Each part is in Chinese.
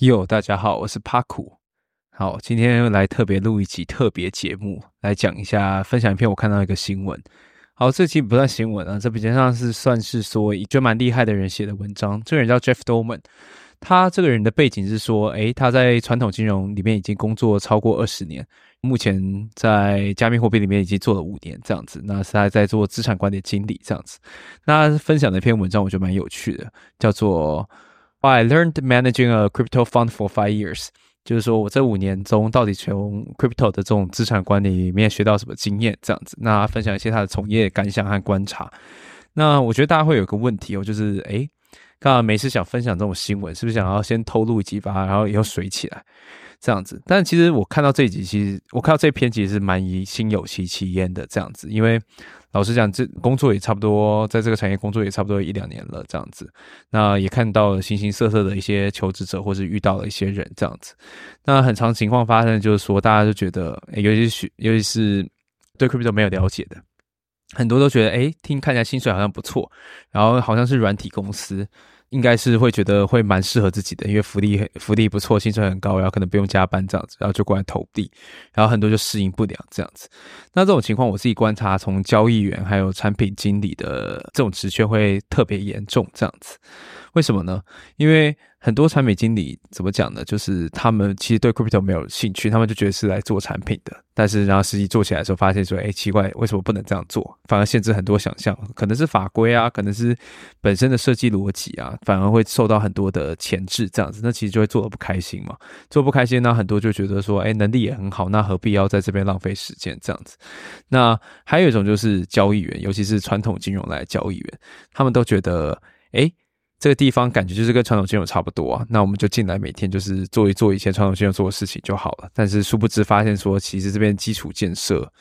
哟，大家好，我是帕库。好，今天来特别录一集特别节目，来讲一下，分享一篇我看到一个新闻。好，这期不算新闻啊，这比较上是算是说一个蛮厉害的人写的文章。这个人叫 Jeff Dolman，他这个人的背景是说，诶，他在传统金融里面已经工作超过二十年，目前在加密货币里面已经做了五年这样子。那是他在做资产管理经理这样子。那分享的一篇文章，我觉得蛮有趣的，叫做。I learned managing a crypto fund for five years，就是说我这五年中到底从 crypto 的这种资产管理里面学到什么经验，这样子。那分享一些他的从业感想和观察。那我觉得大家会有个问题哦，就是诶，刚刚没事想分享这种新闻，是不是想要先透露几把，然后以后水起来这样子？但其实我看到这一集，其实我看到这篇其实是蛮以心有戚戚焉的这样子，因为。老实讲，这工作也差不多，在这个产业工作也差不多一两年了，这样子。那也看到了形形色色的一些求职者，或是遇到了一些人，这样子。那很长情况发生，就是说，大家都觉得，尤其是尤其是对 crypto 没有了解的，很多都觉得，哎，听看起来薪水好像不错，然后好像是软体公司。应该是会觉得会蛮适合自己的，因为福利福利不错，薪水很高，然后可能不用加班这样子，然后就过来投递，然后很多就适应不良这样子。那这种情况，我自己观察，从交易员还有产品经理的这种职缺会特别严重这样子。为什么呢？因为很多产品经理怎么讲呢？就是他们其实对 crypto 没有兴趣，他们就觉得是来做产品的。但是然后实际做起来的时候，发现说，哎，奇怪，为什么不能这样做？反而限制很多想象，可能是法规啊，可能是本身的设计逻辑啊，反而会受到很多的前置，这样子，那其实就会做的不开心嘛。做不开心，那很多就觉得说，哎，能力也很好，那何必要在这边浪费时间这样子？那还有一种就是交易员，尤其是传统金融来交易员，他们都觉得，哎。这个地方感觉就是跟传统金融差不多啊，那我们就进来每天就是做一做以前传统金融做的事情就好了。但是殊不知发现说，其实这边基础建设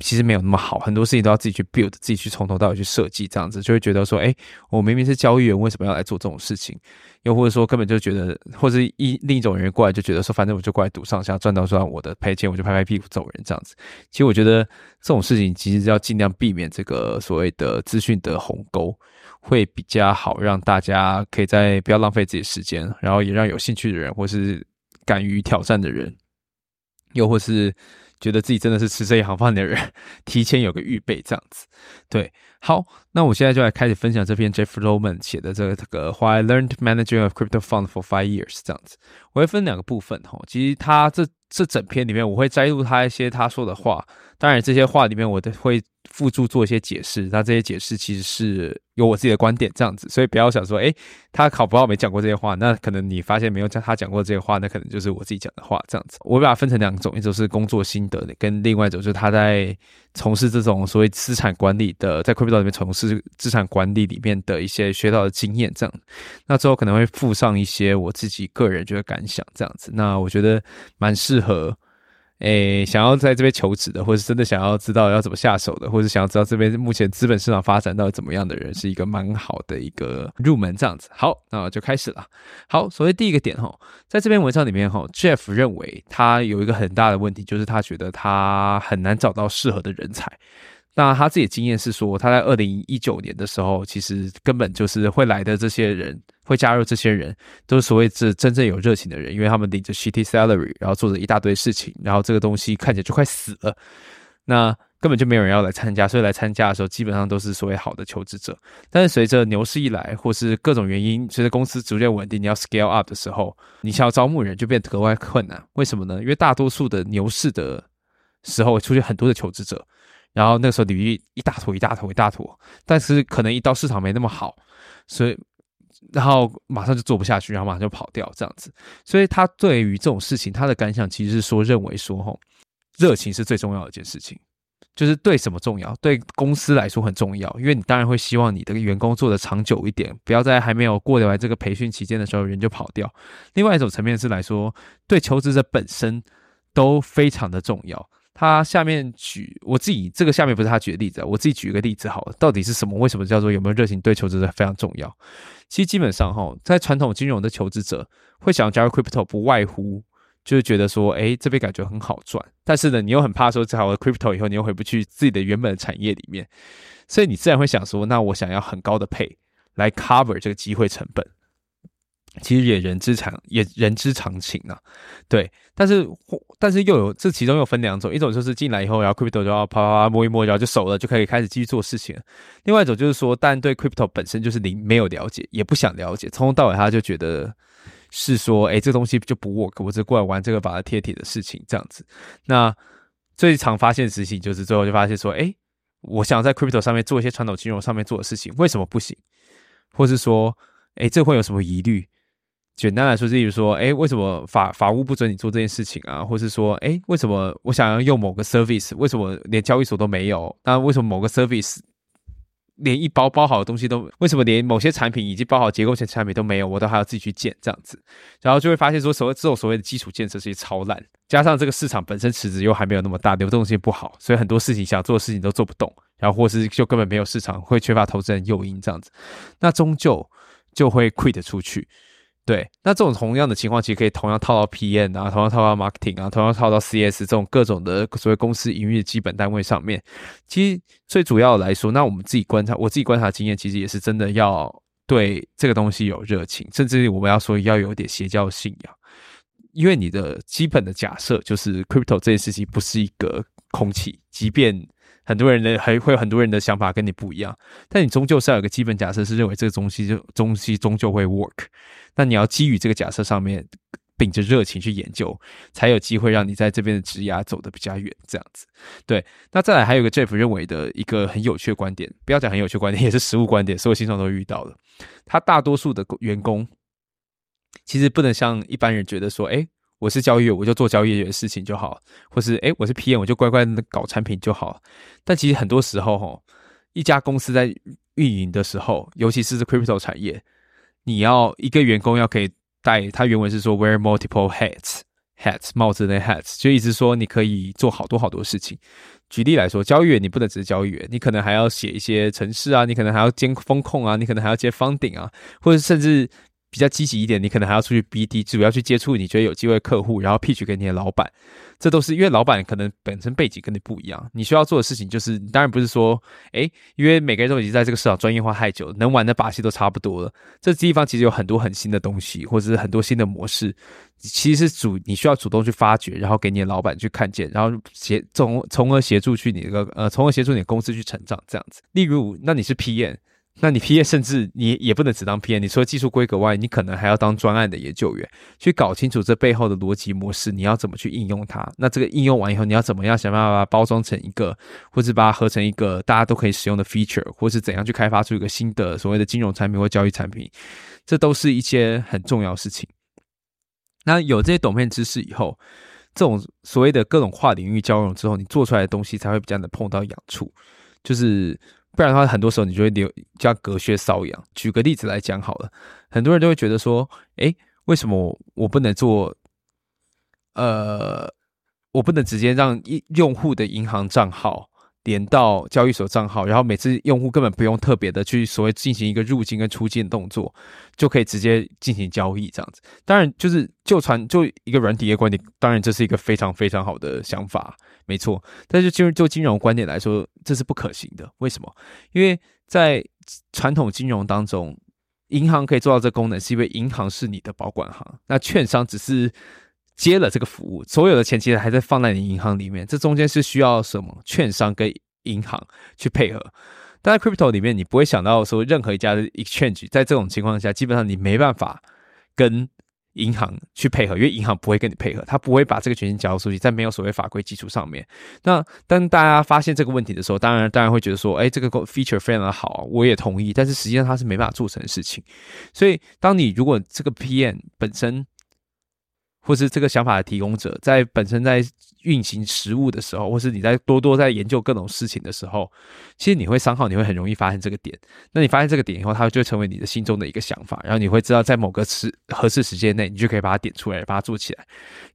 其实没有那么好，很多事情都要自己去 build，自己去从头到尾去设计，这样子就会觉得说，哎，我明明是交易员，为什么要来做这种事情？又或者说根本就觉得，或者一另一种人过来就觉得说，反正我就过来赌上下，赚到赚我的赔钱，我就拍拍屁股走人这样子。其实我觉得这种事情其实要尽量避免这个所谓的资讯的鸿沟。会比较好，让大家可以在不要浪费自己时间，然后也让有兴趣的人，或是敢于挑战的人，又或是觉得自己真的是吃这一行饭的人，提前有个预备，这样子。对，好，那我现在就来开始分享这篇 Jeff Roman 写的这个这个 Why I Learned Managing a Crypto Fund for Five Years 这样子。我会分两个部分哈，其实他这这整篇里面，我会摘录他一些他说的话，当然这些话里面我都会。附注做一些解释，那这些解释其实是有我自己的观点这样子，所以不要想说，哎，他考不好没讲过这些话，那可能你发现没有讲他讲过这些话，那可能就是我自己讲的话这样子。我把它分成两种，一种是工作心得，跟另外一种就是他在从事这种所谓资产管理的，在 Crypto 里面从事资产管理里面的一些学到的经验这样。那之后可能会附上一些我自己个人觉得感想这样子，那我觉得蛮适合。诶，想要在这边求职的，或是真的想要知道要怎么下手的，或是想要知道这边目前资本市场发展到底怎么样的人，是一个蛮好的一个入门这样子。好，那就开始了。好，所谓第一个点哈，在这篇文章里面哈，Jeff 认为他有一个很大的问题，就是他觉得他很难找到适合的人才。那他自己经验是说，他在二零一九年的时候，其实根本就是会来的这些人，会加入这些人，都是所谓是真正有热情的人，因为他们领着 shitty salary，然后做着一大堆事情，然后这个东西看起来就快死了，那根本就没有人要来参加，所以来参加的时候，基本上都是所谓好的求职者。但是随着牛市一来，或是各种原因，随着公司逐渐稳定，你要 scale up 的时候，你想要招募人就变得格外困难。为什么呢？因为大多数的牛市的时候，出现很多的求职者。然后那时候履历一大坨一大坨一大坨，但是可能一到市场没那么好，所以然后马上就做不下去，然后马上就跑掉这样子。所以他对于这种事情，他的感想其实是说，认为说吼，热情是最重要的一件事情，就是对什么重要，对公司来说很重要，因为你当然会希望你的员工做的长久一点，不要在还没有过完这个培训期间的时候人就跑掉。另外一种层面是来说，对求职者本身都非常的重要。他下面举我自己这个下面不是他举的例子，我自己举一个例子好了，到底是什么？为什么叫做有没有热情对求职者非常重要？其实基本上哈，在传统金融的求职者会想要加入 crypto，不外乎就是觉得说，哎，这边感觉很好赚，但是呢，你又很怕说加入 crypto 以后你又回不去自己的原本的产业里面，所以你自然会想说，那我想要很高的配来 cover 这个机会成本。其实也人之常也人之常情啊，对。但是但是又有这其中又分两种，一种就是进来以后，然后 crypto 就要啪啪啪摸一摸，然后就熟了，就可以开始继续做事情。另外一种就是说，但对 crypto 本身就是零没有了解，也不想了解，从头到尾他就觉得是说，哎，这东西就不 work，我只过来玩这个把它贴贴的事情这样子。那最常发现的事情就是最后就发现说，哎，我想在 crypto 上面做一些传统金融上面做的事情，为什么不行？或是说，哎，这会有什么疑虑？简单来说，例如说，哎，为什么法法务不准你做这件事情啊？或是说，哎，为什么我想要用某个 service，为什么连交易所都没有？那为什么某个 service 连一包包好的东西都，为什么连某些产品以及包好结构性产品都没有？我都还要自己去建这样子，然后就会发现说，所谓这种所谓的基础建设是超烂，加上这个市场本身池子又还没有那么大，流动性不好，所以很多事情想做的事情都做不动，然后或是就根本没有市场，会缺乏投资人诱因这样子，那终究就会 quit 出去。对，那这种同样的情况，其实可以同样套到 PM 啊，同样套到 Marketing 啊，同样套到 CS 这种各种的所谓公司营运的基本单位上面。其实最主要来说，那我们自己观察，我自己观察经验，其实也是真的要对这个东西有热情，甚至我们要说要有点邪教信仰，因为你的基本的假设就是 Crypto 这件事情不是一个空气，即便。很多人的还会有很多人的想法跟你不一样，但你终究是要有个基本假设，是认为这个东西就东西终究会 work。那你要基于这个假设上面，秉着热情去研究，才有机会让你在这边的职涯走得比较远。这样子，对。那再来还有个 Jeff 认为的一个很有趣的观点，不要讲很有趣观点，也是实物观点，所有新创都遇到了。他大多数的员工其实不能像一般人觉得说，哎。我是交易员，我就做交易员的事情就好，或是诶，我是 PM，我就乖乖的搞产品就好。但其实很多时候，哈，一家公司在运营的时候，尤其是 crypto 产业，你要一个员工要可以戴，他原文是说 wear multiple hats，hats 帽子的 hats，就意思说你可以做好多好多事情。举例来说，交易员你不能只是交易员，你可能还要写一些程式啊，你可能还要监风控啊，你可能还要接方顶啊，或者甚至。比较积极一点，你可能还要出去 BD，主要去接触你觉得有机会客户，然后 pitch 给你的老板。这都是因为老板可能本身背景跟你不一样，你需要做的事情就是，当然不是说，诶，因为每个人都已经在这个市场专业化太久，能玩的把戏都差不多了。这地方其实有很多很新的东西，或者是很多新的模式，其实是主你需要主动去发掘，然后给你的老板去看见，然后协从从而协助去你个呃，从而协助你的公司去成长这样子。例如，那你是 PM。那你 P A 甚至你也不能只当 P A，你除了技术规格外，你可能还要当专案的研究员，去搞清楚这背后的逻辑模式，你要怎么去应用它？那这个应用完以后，你要怎么样想办法把它包装成一个，或者把它合成一个大家都可以使用的 feature，或是怎样去开发出一个新的所谓的金融产品或交易产品？这都是一些很重要的事情。那有这些懂面知识以后，这种所谓的各种跨领域交融之后，你做出来的东西才会比较能碰到痒处，就是。不然的话，很多时候你就会留叫隔靴搔痒。举个例子来讲好了，很多人都会觉得说，哎，为什么我不能做？呃，我不能直接让用户的银行账号连到交易所账号，然后每次用户根本不用特别的去所谓进行一个入境跟出境动作，就可以直接进行交易这样子。当然，就是就传就一个软体业观点，当然这是一个非常非常好的想法。没错，但是就就金融观点来说，这是不可行的。为什么？因为在传统金融当中，银行可以做到这功能，是因为银行是你的保管行，那券商只是接了这个服务，所有的钱其实还在放在你银行里面。这中间是需要什么？券商跟银行去配合。但在 crypto 里面，你不会想到说任何一家的 exchange，在这种情况下，基本上你没办法跟。银行去配合，因为银行不会跟你配合，他不会把这个权限交出去，在没有所谓法规基础上面。那当大家发现这个问题的时候，当然当然会觉得说，哎，这个 feature 非常的好，我也同意。但是实际上它是没办法做成的事情。所以，当你如果这个 PM 本身，或是这个想法的提供者，在本身在运行实物的时候，或是你在多多在研究各种事情的时候，其实你会伤耗，你会很容易发现这个点。那你发现这个点以后，它就会成为你的心中的一个想法，然后你会知道在某个时合适时间内，你就可以把它点出来，把它做起来，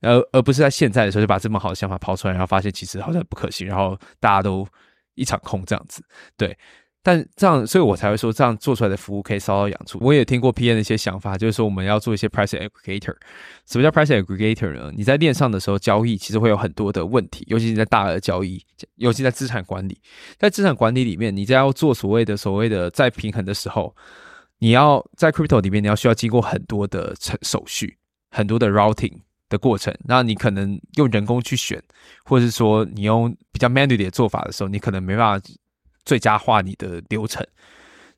而而不是在现在的时候就把这么好的想法抛出来，然后发现其实好像不可行，然后大家都一场空这样子，对。但这样，所以我才会说，这样做出来的服务可以稍稍养出。我也听过 PM 的一些想法，就是说我们要做一些 price aggregator。什么叫 price aggregator 呢？你在链上的时候交易，其实会有很多的问题，尤其是在大额交易，尤其在资产管理。在资产管理里面，你在要做所谓的所谓的再平衡的时候，你要在 crypto 里面，你要需要经过很多的程手续，很多的 routing 的过程。那你可能用人工去选，或者是说你用比较 manual 的做法的时候，你可能没办法最佳化你的流程。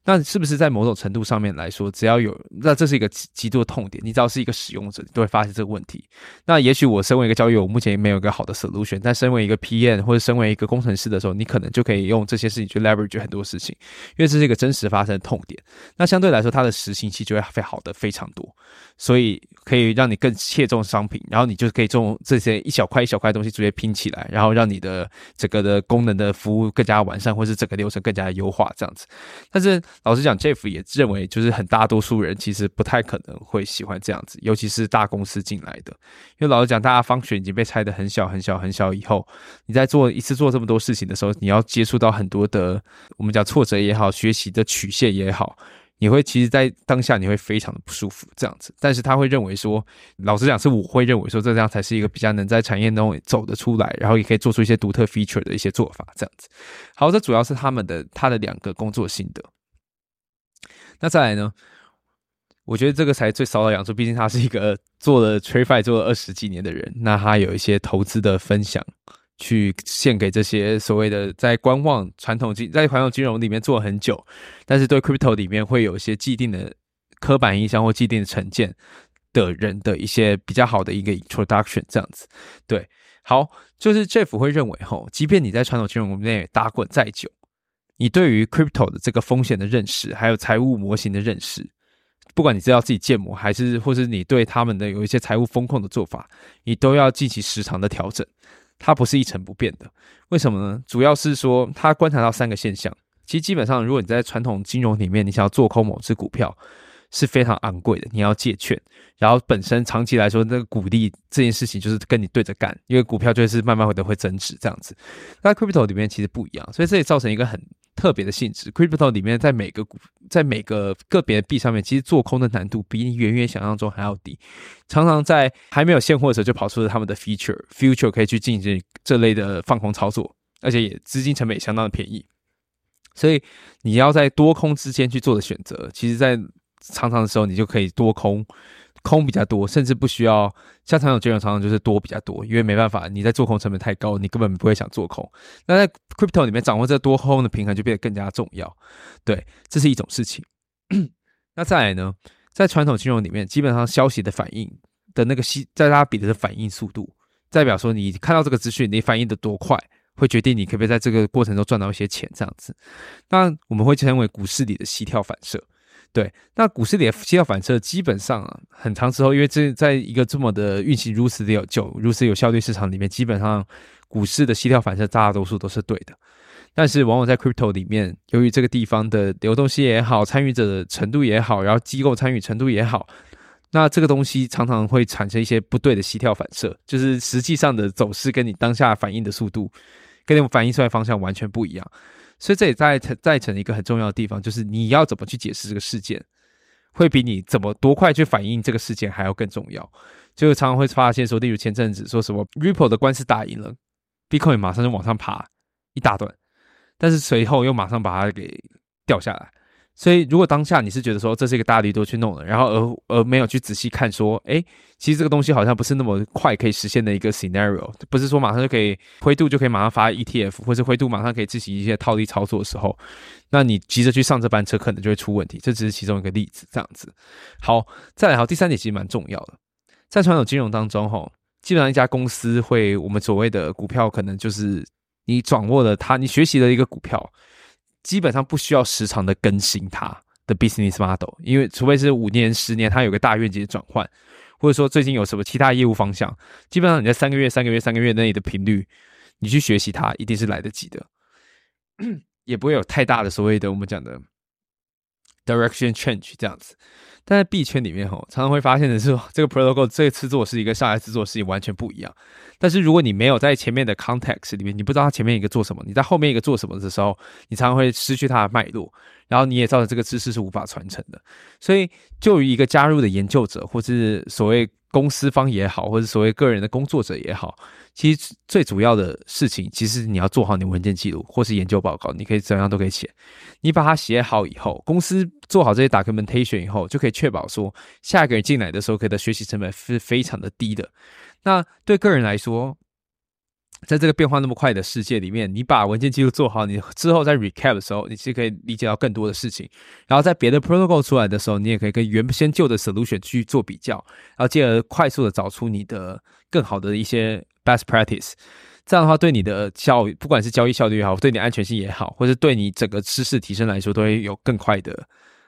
那是不是在某种程度上面来说，只要有那这是一个极极度的痛点，你只要是一个使用者，你都会发现这个问题。那也许我身为一个交易，我目前也没有一个好的 solution，但身为一个 PM 或者身为一个工程师的时候，你可能就可以用这些事情去 leverage 很多事情，因为这是一个真实发生的痛点。那相对来说，它的实行期就会非好的非常多，所以可以让你更切中商品，然后你就可以用这些一小块一小块东西直接拼起来，然后让你的整个的功能的服务更加完善，或是整个流程更加优化这样子。但是老实讲，Jeff 也认为，就是很大多数人其实不太可能会喜欢这样子，尤其是大公司进来的。因为老实讲，大家方选已经被拆的很小很小很小以后，你在做一次做这么多事情的时候，你要接触到很多的我们讲挫折也好，学习的曲线也好，你会其实，在当下你会非常的不舒服这样子。但是他会认为说，老实讲，是我会认为说，这样才是一个比较能在产业中走得出来，然后也可以做出一些独特 feature 的一些做法这样子。好，这主要是他们的他的两个工作心得。那再来呢？我觉得这个才最骚的养出，毕竟他是一个做了 TradeFi 做了二十几年的人，那他有一些投资的分享，去献给这些所谓的在观望传统金在传统金融里面做很久，但是对 Crypto 里面会有一些既定的刻板印象或既定的成见的人的一些比较好的一个 Introduction 这样子。对，好，就是 Jeff 会认为吼，即便你在传统金融里面打滚再久。你对于 crypto 的这个风险的认识，还有财务模型的认识，不管你知道自己建模，还是或是你对他们的有一些财务风控的做法，你都要进行时长的调整。它不是一成不变的。为什么呢？主要是说，它观察到三个现象。其实基本上，如果你在传统金融里面，你想要做空某只股票，是非常昂贵的。你要借券，然后本身长期来说，那个股利这件事情就是跟你对着干，因为股票就是慢慢会的会增值这样子。那 crypto 里面其实不一样，所以这也造成一个很。特别的性质，crypto 里面在每个股在每个个别的币上面，其实做空的难度比你远远想象中还要低。常常在还没有现货的时候，就跑出了他们的 feature，future 可以去进行这类的放空操作，而且也资金成本也相当的便宜。所以你要在多空之间去做的选择，其实在常常的时候，你就可以多空。空比较多，甚至不需要像常有金融常常就是多比较多，因为没办法，你在做空成本太高，你根本不会想做空。那在 crypto 里面掌握这多空的平衡就变得更加重要。对，这是一种事情。那再来呢，在传统金融里面，基本上消息的反应的那个吸，在大家比的是反应速度，代表说你看到这个资讯，你反应的多快，会决定你可不可以在这个过程中赚到一些钱这样子。那我们会称为股市里的膝跳反射。对，那股市里的息跳反射基本上啊，很长之后，因为这在一个这么的运行如此的有久、如此有效率市场里面，基本上股市的息跳反射大多数都是对的。但是往往在 crypto 里面，由于这个地方的流动性也好、参与者的程度也好，然后机构参与程度也好，那这个东西常常会产生一些不对的息跳反射，就是实际上的走势跟你当下反应的速度，跟你反应出来方向完全不一样。所以这也在在成一个很重要的地方，就是你要怎么去解释这个事件，会比你怎么多快去反应这个事件还要更重要。就常常会发现说，例如前阵子说什么 Ripple 的官司打赢了，Bitcoin 马上就往上爬一大段，但是随后又马上把它给掉下来。所以，如果当下你是觉得说这是一个大力度去弄的，然后而而没有去仔细看说，哎，其实这个东西好像不是那么快可以实现的一个 scenario，不是说马上就可以灰度就可以马上发 ETF，或是灰度马上可以进行一些套利操作的时候，那你急着去上这班车，可能就会出问题。这只是其中一个例子，这样子。好，再来，好，第三点其实蛮重要的，在传统金融当中，哈，基本上一家公司会，我们所谓的股票，可能就是你掌握了它，你学习了一个股票。基本上不需要时常的更新它的 business model，因为除非是五年、十年，它有个大愿景转换，或者说最近有什么其他业务方向，基本上你在三个月、三个月、三个月内的频率，你去学习它，一定是来得及的，也不会有太大的所谓的我们讲的 direction change 这样子。但在币圈里面，哈，常常会发现的是，这个 protocol 这次做事一个上来次做事情完全不一样。但是如果你没有在前面的 context 里面，你不知道它前面一个做什么，你在后面一个做什么的时候，你常常会失去它的脉络，然后你也造成这个知识是无法传承的。所以，就于一个加入的研究者，或是所谓公司方也好，或者所谓个人的工作者也好，其实最主要的事情，其实你要做好你文件记录或是研究报告，你可以怎样都可以写。你把它写好以后，公司做好这些 documentation 以后，就可以确保说下一个人进来的时候，可以的学习成本是非常的低的。那对个人来说，在这个变化那么快的世界里面，你把文件记录做好，你之后在 recap 的时候，你其实可以理解到更多的事情。然后在别的 protocol 出来的时候，你也可以跟原先旧的 solution 去做比较，然后进而快速的找出你的更好的一些 best practice。这样的话，对你的效，不管是交易效率也好，对你安全性也好，或是对你整个知识提升来说，都会有更快的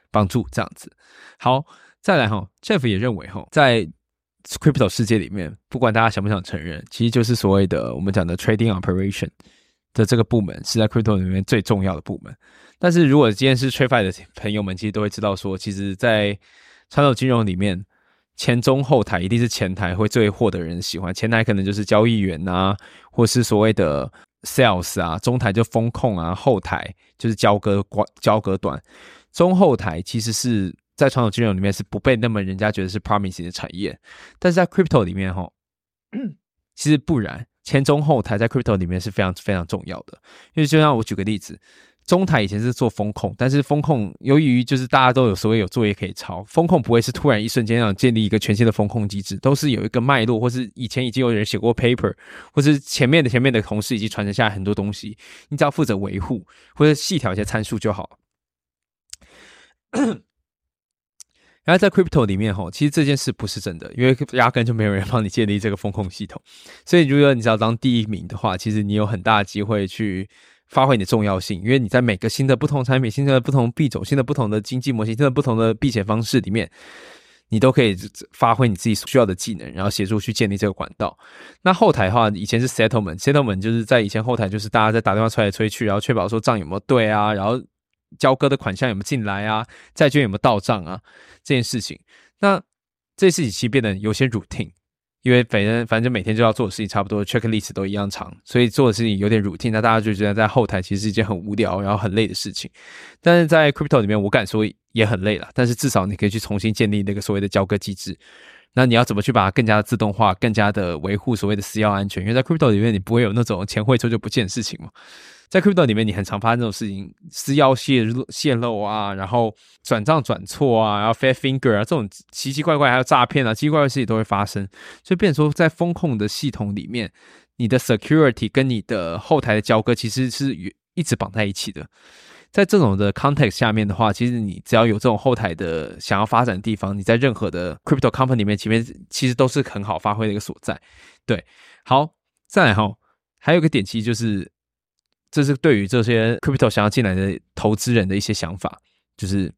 帮助。这样子，好，再来哈，Jeff 也认为哈，在 crypto 世界里面，不管大家想不想承认，其实就是所谓的我们讲的 trading operation 的这个部门是在 crypto 里面最重要的部门。但是如果今天是 trade 的朋友们，其实都会知道说，其实，在传统金融里面，前中后台一定是前台会最获得人喜欢。前台可能就是交易员啊，或是所谓的 sales 啊，中台就风控啊，后台就是交割关交割短，中后台其实是。在传统金融里面是不被那么人家觉得是 promising 的产业，但是在 crypto 里面哈，其实不然，前中后台在 crypto 里面是非常非常重要的。因为就像我举个例子，中台以前是做风控，但是风控由于就是大家都有所谓有作业可以抄，风控不会是突然一瞬间要建立一个全新的风控机制，都是有一个脉络，或是以前已经有人写过 paper，或是前面的前面的同事已经传承下来很多东西，你只要负责维护或者细调一些参数就好。然后在 crypto 里面吼，其实这件事不是真的，因为压根就没有人帮你建立这个风控系统。所以如果你只要当第一名的话，其实你有很大的机会去发挥你的重要性，因为你在每个新的不同产品、新的不同币种、新的不同的经济模型、新的不同的避险方式里面，你都可以发挥你自己所需要的技能，然后协助去建立这个管道。那后台的话，以前是 settlement，settlement 就是在以前后台就是大家在打电话催来催去，然后确保说账有没有对啊，然后。交割的款项有没有进来啊？债券有没有到账啊？这件事情，那这事情其实变得有些 routine，因为反正反正每天就要做的事情差不多，checklist 都一样长，所以做的事情有点 routine。那大家就觉得在后台其实是一件很无聊，然后很累的事情。但是在 crypto 里面，我敢说也很累了。但是至少你可以去重新建立那个所谓的交割机制。那你要怎么去把它更加自动化，更加的维护所谓的私钥安全？因为在 crypto 里面，你不会有那种钱汇出就不见的事情嘛。在 crypto 里面，你很常发生这种事情，私钥泄泄露啊，然后转账转错啊，然后 fat finger 啊，这种奇奇怪怪还有诈骗啊，奇奇怪怪的事情都会发生。所以，变成说在风控的系统里面，你的 security 跟你的后台的交割其实是一直绑在一起的。在这种的 context 下面的话，其实你只要有这种后台的想要发展的地方，你在任何的 crypto company 里面，前面其实都是很好发挥的一个所在。对，好，再来哈，还有个点其实就是。这是对于这些 crypto 想要进来的投资人的一些想法，就是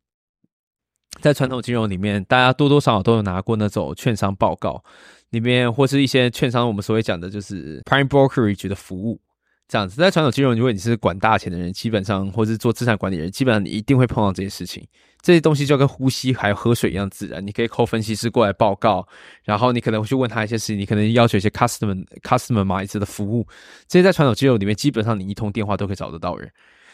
在传统金融里面，大家多多少少都有拿过那种券商报告里面，或是一些券商我们所谓讲的就是 prime brokerage 的服务。这样子，在传统金融，如果你是管大钱的人，基本上或是做资产管理人，基本上你一定会碰到这些事情。这些东西就跟呼吸还有喝水一样自然。你可以扣分析师过来报告，然后你可能会去问他一些事情，你可能要求一些 customer customer 买一次的服务。这些在传统金融里面，基本上你一通电话都可以找得到人。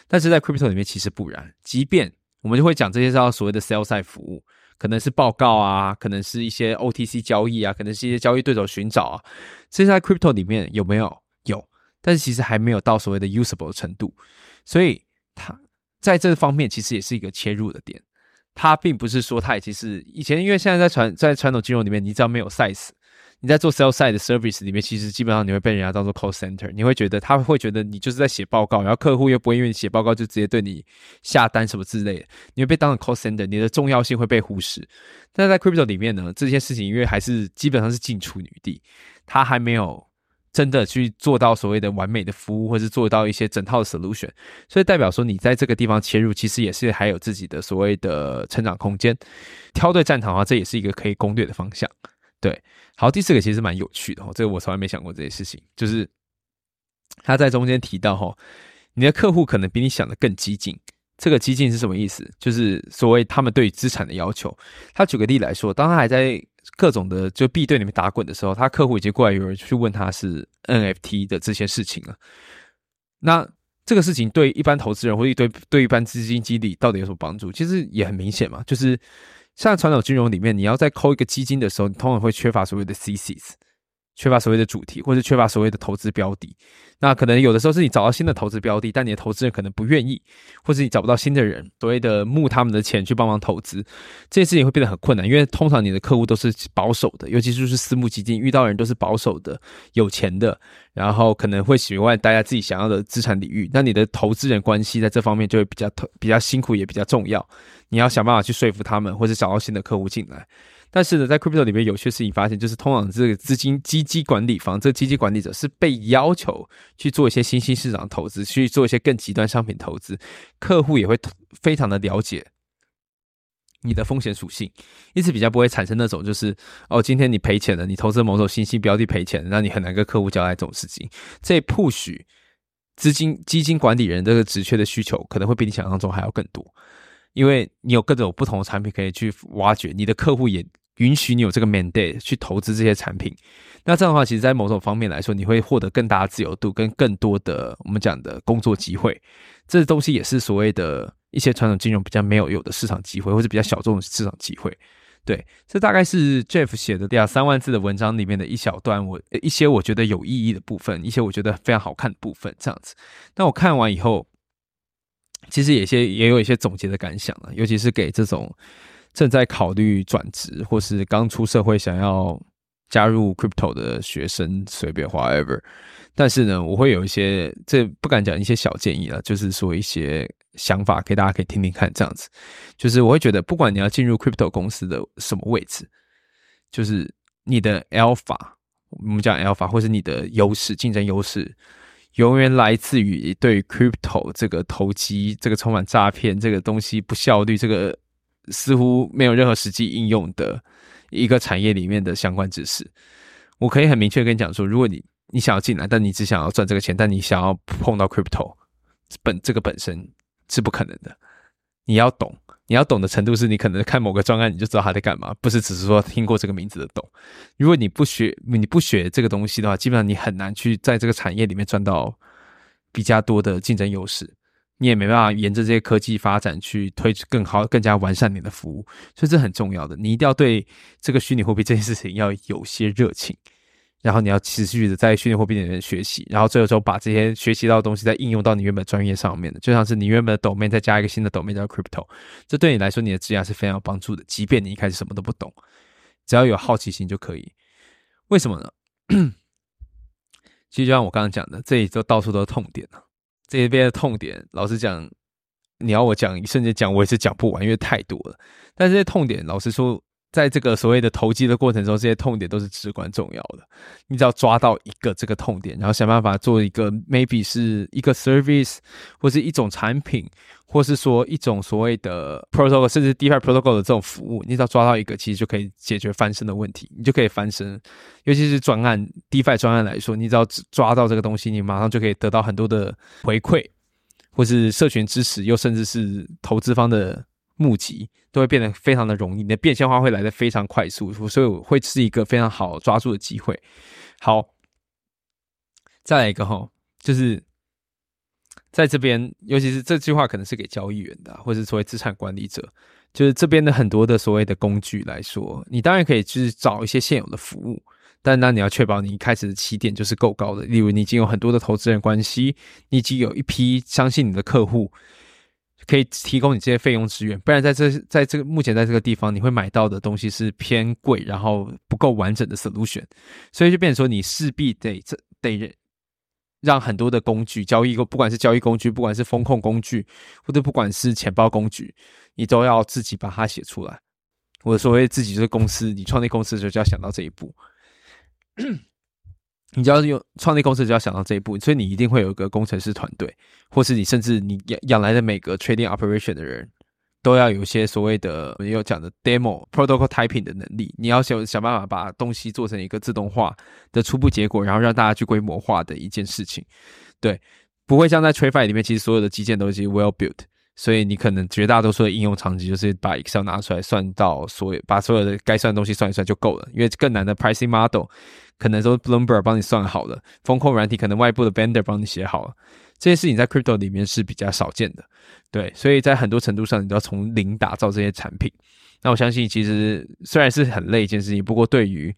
但是在 crypto 里面其实不然，即便我们就会讲这些叫所谓的 sell side 服务，可能是报告啊，可能是一些 OTC 交易啊，可能是一些交易对手寻找啊。这些在 crypto 里面有没有？但是其实还没有到所谓的 usable 的程度，所以它在这方面其实也是一个切入的点。它并不是说它已经是以前，因为现在在传在传统金融里面，你只要没有 size，你在做 sell side 的 service 里面，其实基本上你会被人家当做 call center，你会觉得他会觉得你就是在写报告，然后客户又不会因为你写报告就直接对你下单什么之类的，你会被当成 call center，你的重要性会被忽视。但在 crypto 里面呢，这些事情因为还是基本上是进出女帝，它还没有。真的去做到所谓的完美的服务，或是做到一些整套的 solution，所以代表说你在这个地方切入，其实也是还有自己的所谓的成长空间。挑对战场的话，这也是一个可以攻略的方向。对，好，第四个其实蛮有趣的哦，这个我从来没想过这些事情，就是他在中间提到哈，你的客户可能比你想的更激进。这个激进是什么意思？就是所谓他们对资产的要求。他举个例来说，当他还在各种的就 B 队里面打滚的时候，他客户已经过来有人去问他是 NFT 的这些事情了。那这个事情对一般投资人或者对对一般资金经理到底有什么帮助？其实也很明显嘛，就是像传统金融里面，你要在抠一个基金的时候，你通常会缺乏所谓的 CCs。缺乏所谓的主题，或者缺乏所谓的投资标的，那可能有的时候是你找到新的投资标的，但你的投资人可能不愿意，或者你找不到新的人，所谓的募他们的钱去帮忙投资，这件事情会变得很困难，因为通常你的客户都是保守的，尤其就是私募基金，遇到人都是保守的、有钱的，然后可能会喜欢大家自己想要的资产领域，那你的投资人关系在这方面就会比较比较辛苦，也比较重要，你要想办法去说服他们，或者找到新的客户进来。但是呢，在 crypto 里面有些事情发现，就是通常这个资金基金管理方，这个基金管理者是被要求去做一些新兴市场投资，去做一些更极端商品投资，客户也会非常的了解你的风险属性，因此比较不会产生那种就是哦，今天你赔钱了，你投资某种新兴标的赔钱，那你很难跟客户交代这种事情。这 push 资金基金管理人这个职缺的需求，可能会比你想象中还要更多，因为你有各种不同的产品可以去挖掘，你的客户也。允许你有这个 mandate 去投资这些产品，那这样的话，其实，在某种方面来说，你会获得更大的自由度，跟更多的我们讲的工作机会。这东西也是所谓的一些传统金融比较没有有的市场机会，或者比较小众的市场机会。对，这大概是 Jeff 写的两三万字的文章里面的一小段，我一些我觉得有意义的部分，一些我觉得非常好看的部分，这样子。那我看完以后，其实有些也有一些总结的感想了，尤其是给这种。正在考虑转职，或是刚出社会想要加入 crypto 的学生，随便 whatever。但是呢，我会有一些这不敢讲一些小建议了，就是说一些想法给大家可以听听看。这样子，就是我会觉得，不管你要进入 crypto 公司的什么位置，就是你的 alpha，我们讲 alpha，或是你的优势、竞争优势，永远来自于对 crypto 这个投机、这个充满诈骗、这个东西不效率、这个。似乎没有任何实际应用的一个产业里面的相关知识，我可以很明确跟你讲说，如果你你想要进来，但你只想要赚这个钱，但你想要碰到 crypto 本这个本身是不可能的。你要懂，你要懂的程度是你可能看某个专案你就知道他在干嘛，不是只是说听过这个名字的懂。如果你不学，你不学这个东西的话，基本上你很难去在这个产业里面赚到比较多的竞争优势。你也没办法沿着这些科技发展去推更好、更加完善你的服务，所以这很重要的。你一定要对这个虚拟货币这件事情要有些热情，然后你要持续的在虚拟货币里面学习，然后最后就把这些学习到的东西再应用到你原本专业上面的，就像是你原本的 domain 再加一个新的 domain 叫 crypto，这对你来说你的职业是非常有帮助的。即便你一开始什么都不懂，只要有好奇心就可以。为什么呢？其实就像我刚刚讲的，这里就到处都是痛点了。这一边的痛点，老实讲，你要我讲甚至讲，我也是讲不完，因为太多了。但这些痛点，老实说，在这个所谓的投机的过程中，这些痛点都是至关重要的。你只要抓到一个这个痛点，然后想办法做一个，maybe 是一个 service，或是一种产品。或是说一种所谓的 protocol，甚至 DeFi protocol 的这种服务，你只要抓到一个，其实就可以解决翻身的问题，你就可以翻身。尤其是专案 DeFi 专案来说，你只要抓到这个东西，你马上就可以得到很多的回馈，或是社群支持，又甚至是投资方的募集，都会变得非常的容易。你的变现化会来的非常快速，所以我会是一个非常好抓住的机会。好，再来一个哈，就是。在这边，尤其是这句话可能是给交易员的，或者作为资产管理者，就是这边的很多的所谓的工具来说，你当然可以去找一些现有的服务，但那你要确保你一开始的起点就是够高的。例如，你已经有很多的投资人关系，你已经有一批相信你的客户，可以提供你这些费用资源。不然，在这在这个目前在这个地方，你会买到的东西是偏贵，然后不够完整的 solution，所以就变成说，你势必得这得。让很多的工具交易，不管是交易工具，不管是风控工具，或者不管是钱包工具，你都要自己把它写出来。我所谓自己就是公司，你创立公司的时候就要想到这一步。你就要用创立公司就要想到这一步，所以你一定会有一个工程师团队，或是你甚至你养养来的每个 trading operation 的人。都要有一些所谓的我们有讲的 demo protocol typing 的能力，你要想想办法把东西做成一个自动化的初步结果，然后让大家去规模化的一件事情。对，不会像在 TradeFi 里面，其实所有的基建都是 well built，所以你可能绝大多数的应用场景就是把 Excel 拿出来算到所有，把所有的该算的东西算一算就够了。因为更难的 pricing model 可能说 Bloomberg 帮你算好了，风控软体可能外部的 vendor 帮你写好了。这件事情在 crypto 里面是比较少见的，对，所以在很多程度上，你都要从零打造这些产品。那我相信，其实虽然是很累一件事情，不过对于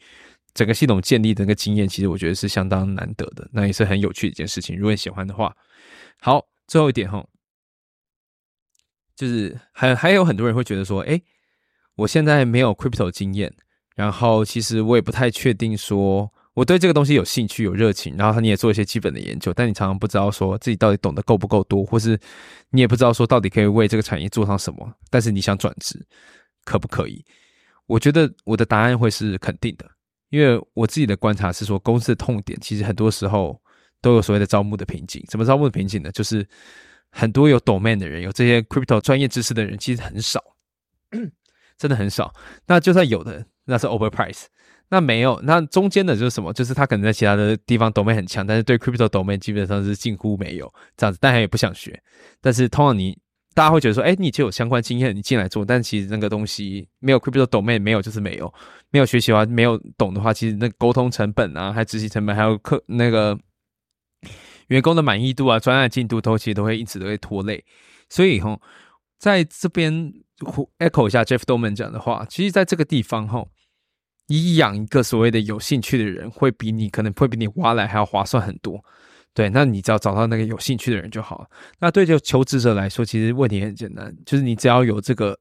整个系统建立的那个经验，其实我觉得是相当难得的，那也是很有趣的一件事情。如果你喜欢的话，好，最后一点哈，就是还还有很多人会觉得说，哎，我现在没有 crypto 经验，然后其实我也不太确定说。我对这个东西有兴趣、有热情，然后你也做一些基本的研究，但你常常不知道说自己到底懂得够不够多，或是你也不知道说到底可以为这个产业做上什么。但是你想转职，可不可以？我觉得我的答案会是肯定的，因为我自己的观察是说，公司的痛点其实很多时候都有所谓的招募的瓶颈。什么招募的瓶颈呢？就是很多有 domain 的人，有这些 crypto 专业知识的人，其实很少，真的很少。那就算有的，那是 Overpriced，。那没有，那中间的就是什么？就是他可能在其他的地方 domain 很强，但是对 crypto domain 基本上是近乎没有这样子，但他也不想学。但是通常你大家会觉得说，哎，你就有相关经验，你进来做，但其实那个东西没有 crypto domain 没有就是没有，没有学习的话，没有懂的话，其实那沟通成本啊，还有执行成本，还有客那个员工的满意度啊，专案进度都其实都会因此都会拖累。所以哈，在这边 echo 一下 Jeff Doman 讲的话，其实在这个地方哈。你养一个所谓的有兴趣的人，会比你可能会比你挖来还要划算很多。对，那你只要找到那个有兴趣的人就好了。那对就求职者来说，其实问题很简单，就是你只要有这个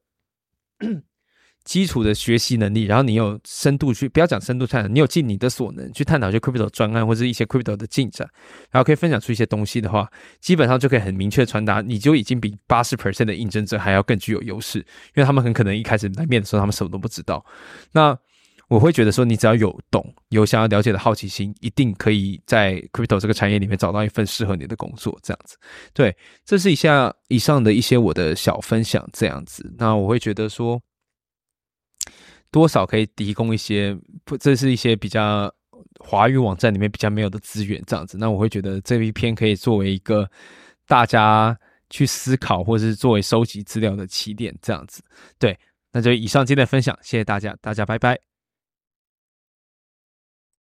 基础的学习能力，然后你有深度去，不要讲深度探讨，你有尽你的所能去探讨一些 crypto 专案或者一些 crypto 的进展，然后可以分享出一些东西的话，基本上就可以很明确传达，你就已经比八十 percent 的应征者还要更具有优势，因为他们很可能一开始来面的时候，他们什么都不知道。那我会觉得说，你只要有懂、有想要了解的好奇心，一定可以在 crypto 这个产业里面找到一份适合你的工作。这样子，对，这是以下以上的一些我的小分享。这样子，那我会觉得说，多少可以提供一些，不这是一些比较华语网站里面比较没有的资源。这样子，那我会觉得这一篇可以作为一个大家去思考，或者是作为收集资料的起点。这样子，对，那就以上今天的分享，谢谢大家，大家拜拜。